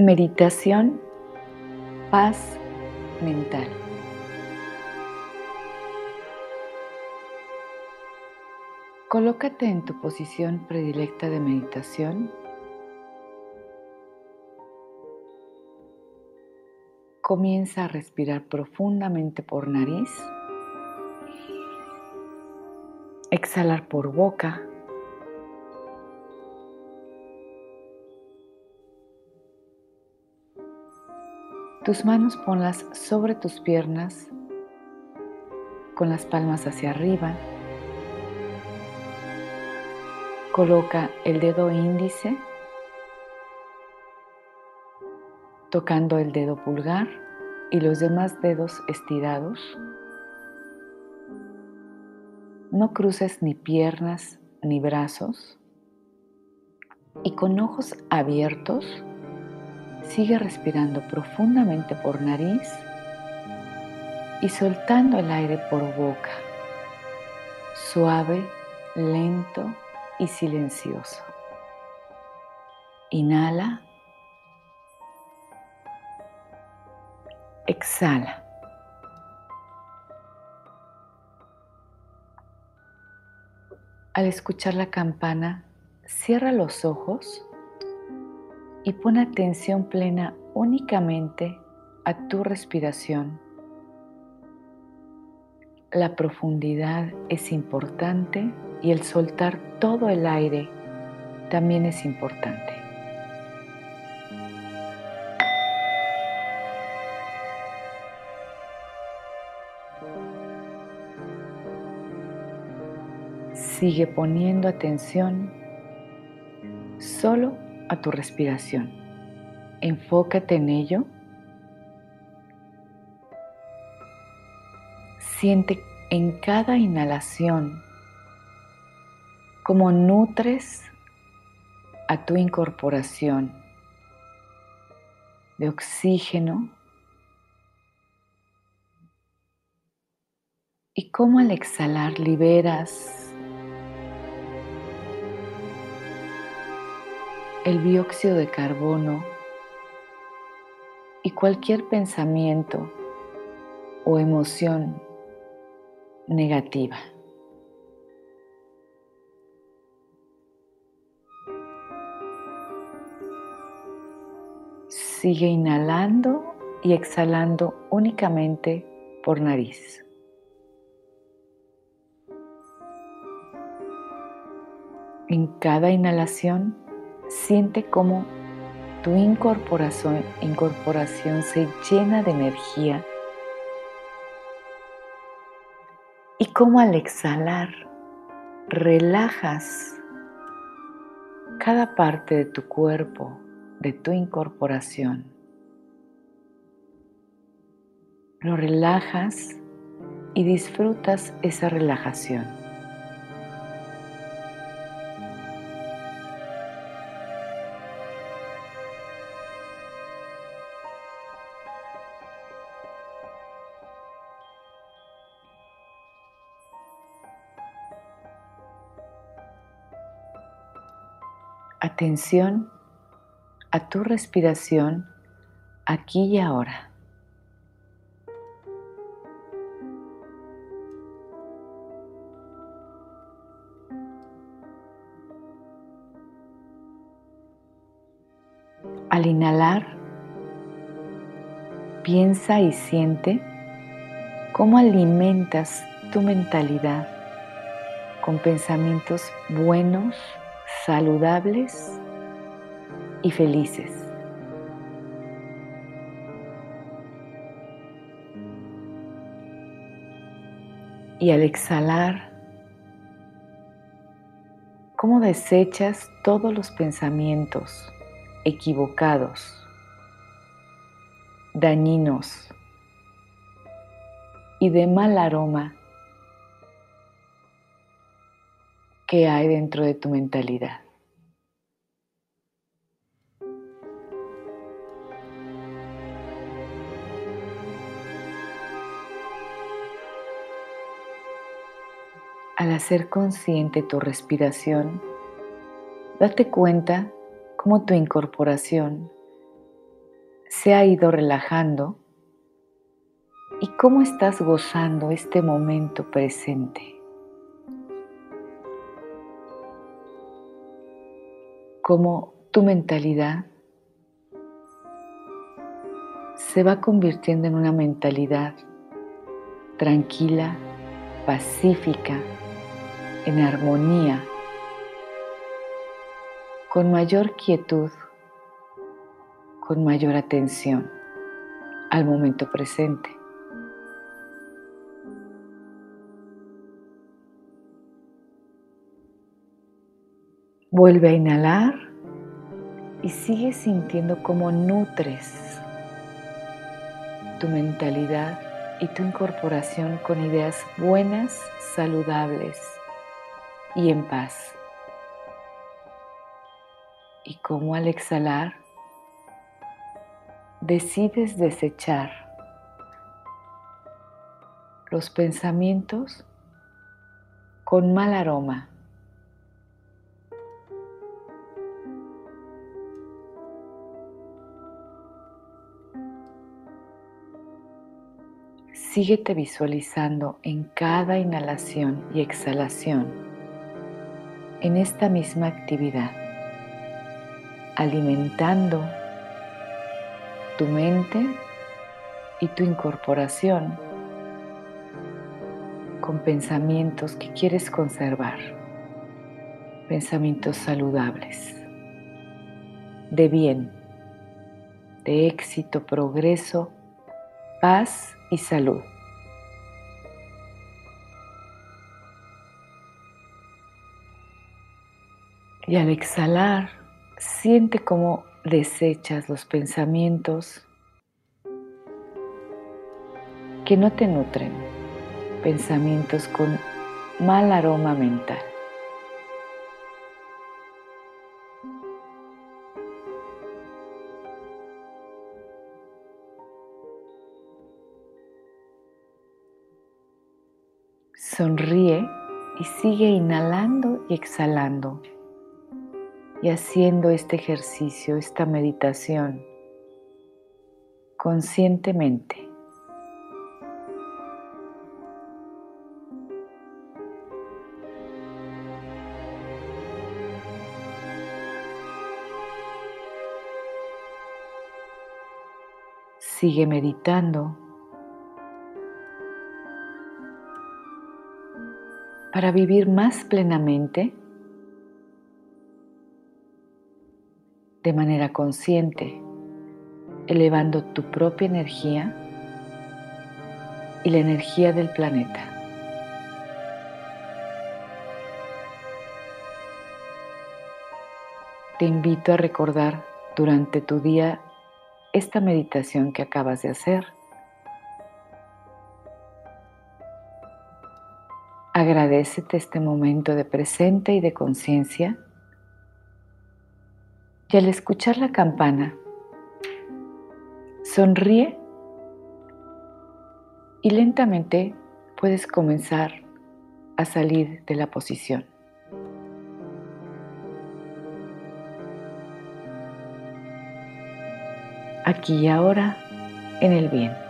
Meditación, paz mental. Colócate en tu posición predilecta de meditación. Comienza a respirar profundamente por nariz. Exhalar por boca. Tus manos ponlas sobre tus piernas con las palmas hacia arriba. Coloca el dedo índice tocando el dedo pulgar y los demás dedos estirados. No cruces ni piernas ni brazos y con ojos abiertos Sigue respirando profundamente por nariz y soltando el aire por boca, suave, lento y silencioso. Inhala. Exhala. Al escuchar la campana, cierra los ojos y pon atención plena únicamente a tu respiración. La profundidad es importante y el soltar todo el aire también es importante. Sigue poniendo atención solo a tu respiración. Enfócate en ello. Siente en cada inhalación cómo nutres a tu incorporación de oxígeno y cómo al exhalar liberas el dióxido de carbono y cualquier pensamiento o emoción negativa. Sigue inhalando y exhalando únicamente por nariz. En cada inhalación Siente cómo tu incorporación, incorporación se llena de energía y cómo al exhalar relajas cada parte de tu cuerpo, de tu incorporación. Lo relajas y disfrutas esa relajación. Atención a tu respiración aquí y ahora. Al inhalar, piensa y siente cómo alimentas tu mentalidad con pensamientos buenos saludables y felices. Y al exhalar, ¿cómo desechas todos los pensamientos equivocados, dañinos y de mal aroma ¿Qué hay dentro de tu mentalidad. Al hacer consciente tu respiración, date cuenta cómo tu incorporación se ha ido relajando y cómo estás gozando este momento presente. Cómo tu mentalidad se va convirtiendo en una mentalidad tranquila, pacífica, en armonía, con mayor quietud, con mayor atención al momento presente. Vuelve a inhalar y sigue sintiendo cómo nutres tu mentalidad y tu incorporación con ideas buenas, saludables y en paz. Y cómo al exhalar decides desechar los pensamientos con mal aroma Síguete visualizando en cada inhalación y exhalación en esta misma actividad, alimentando tu mente y tu incorporación con pensamientos que quieres conservar, pensamientos saludables, de bien, de éxito, progreso, paz y salud. Y al exhalar, siente cómo desechas los pensamientos que no te nutren, pensamientos con mal aroma mental. Sonríe y sigue inhalando y exhalando y haciendo este ejercicio, esta meditación conscientemente. Sigue meditando para vivir más plenamente de manera consciente, elevando tu propia energía y la energía del planeta. Te invito a recordar durante tu día esta meditación que acabas de hacer. Agradecete este momento de presente y de conciencia y al escuchar la campana, sonríe y lentamente puedes comenzar a salir de la posición. Aquí y ahora en el bien.